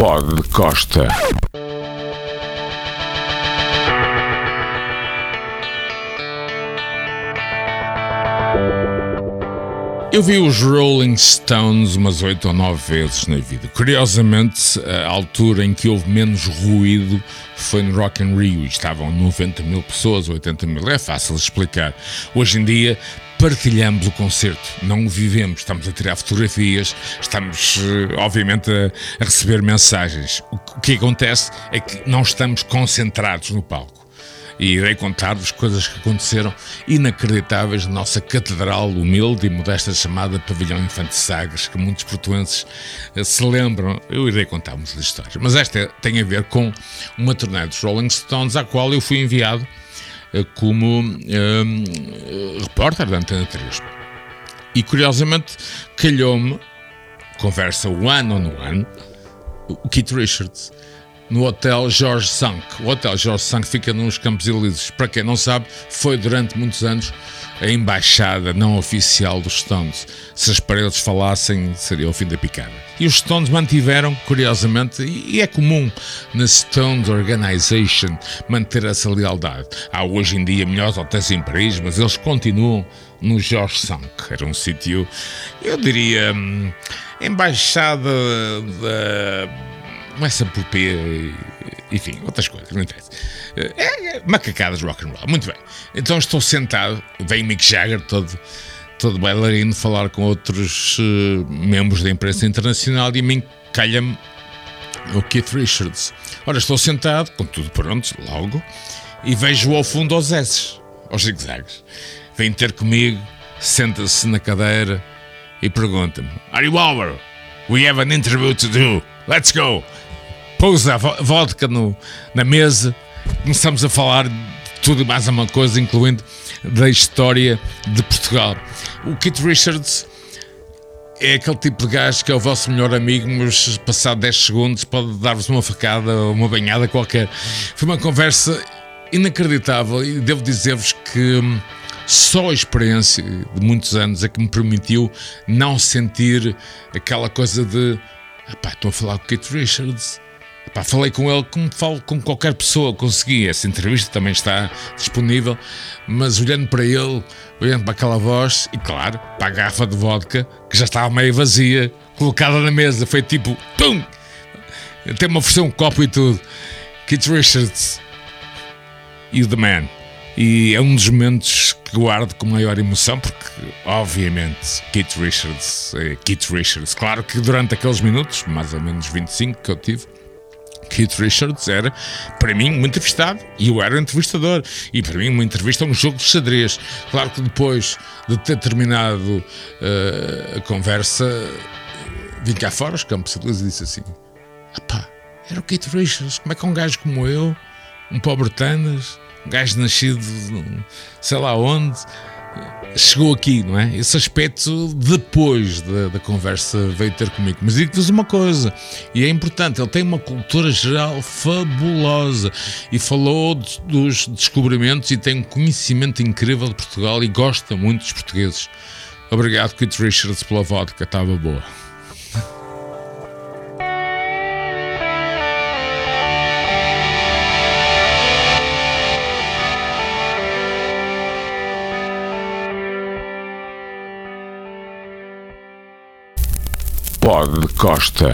Pod Costa. Eu vi os Rolling Stones umas oito ou nove vezes na vida. Curiosamente, a altura em que houve menos ruído foi no Rock in Rio. Estavam 90 mil pessoas, 80 mil. É fácil explicar. Hoje em dia partilhamos o concerto, não o vivemos. Estamos a tirar fotografias, estamos, eh, obviamente, a, a receber mensagens. O que acontece é que não estamos concentrados no palco e irei contar-vos coisas que aconteceram inacreditáveis na nossa catedral humilde e modesta chamada Pavilhão Infante Sagres, que muitos portuenses eh, se lembram. Eu irei contar muitas histórias. Mas esta tem a ver com uma turnê dos Rolling Stones, à qual eu fui enviado eh, como um, repórter da Antena 3. E curiosamente calhou-me, conversa one on one, o Keith Richards no Hotel Jorge Sank. O Hotel Jorge Sank fica nos Campos Elíseos. Para quem não sabe, foi durante muitos anos a embaixada não oficial dos Stones. Se as paredes falassem, seria o fim da picada. E os Stones mantiveram, curiosamente, e é comum na Stones Organization manter essa lealdade. Há hoje em dia melhores hotéis em Paris, mas eles continuam no Jorge Sank. Era um sítio, eu diria, hum, embaixada da começa por P, enfim, outras coisas, não interessa. É, é macacadas rock and roll, muito bem. Então estou sentado, vem Mick Jagger, todo, todo bailarino, falar com outros uh, membros da imprensa internacional e mim calha-me o Keith Richards. Ora, estou sentado, com tudo pronto, logo, e vejo ao fundo aos S, aos zigzags. Vem ter comigo, senta-se na cadeira e pergunta-me: Are you over? We have an interview to do. Let's go! pousa a vodka no, na mesa, começamos a falar de tudo e mais uma coisa, incluindo da história de Portugal. O Kit Richards é aquele tipo de gajo que é o vosso melhor amigo, mas passado 10 segundos pode dar-vos uma facada ou uma banhada qualquer. Foi uma conversa inacreditável e devo dizer-vos que hum, só a experiência de muitos anos é que me permitiu não sentir aquela coisa de estou a falar com o Kit Richards Pá, falei com ele como falo com qualquer pessoa, consegui. Essa entrevista também está disponível, mas olhando para ele, olhando para aquela voz, e claro, para a garrafa de vodka, que já estava meio vazia, colocada na mesa, foi tipo, pum! Até me ofereceu um copo e tudo. Keith Richards e o The Man. E é um dos momentos que guardo com maior emoção, porque, obviamente, Keith Richards é Keith Richards. Claro que durante aqueles minutos, mais ou menos 25 que eu tive, Keith Richards era, para mim, muito entrevistado e eu era entrevistador. E para mim, uma entrevista é um jogo de xadrez. Claro que depois de ter terminado uh, a conversa, vim cá fora os campos e disse assim: pá, era o Keith Richards, como é que um gajo como eu, um pobre Tanas, um gajo nascido sei lá onde chegou aqui, não é? Esse aspecto depois da, da conversa veio ter comigo. Mas digo-vos uma coisa, e é importante, ele tem uma cultura geral fabulosa e falou dos descobrimentos e tem um conhecimento incrível de Portugal e gosta muito dos portugueses. Obrigado, Keith Richards, pela vodka, estava boa. Pod Costa.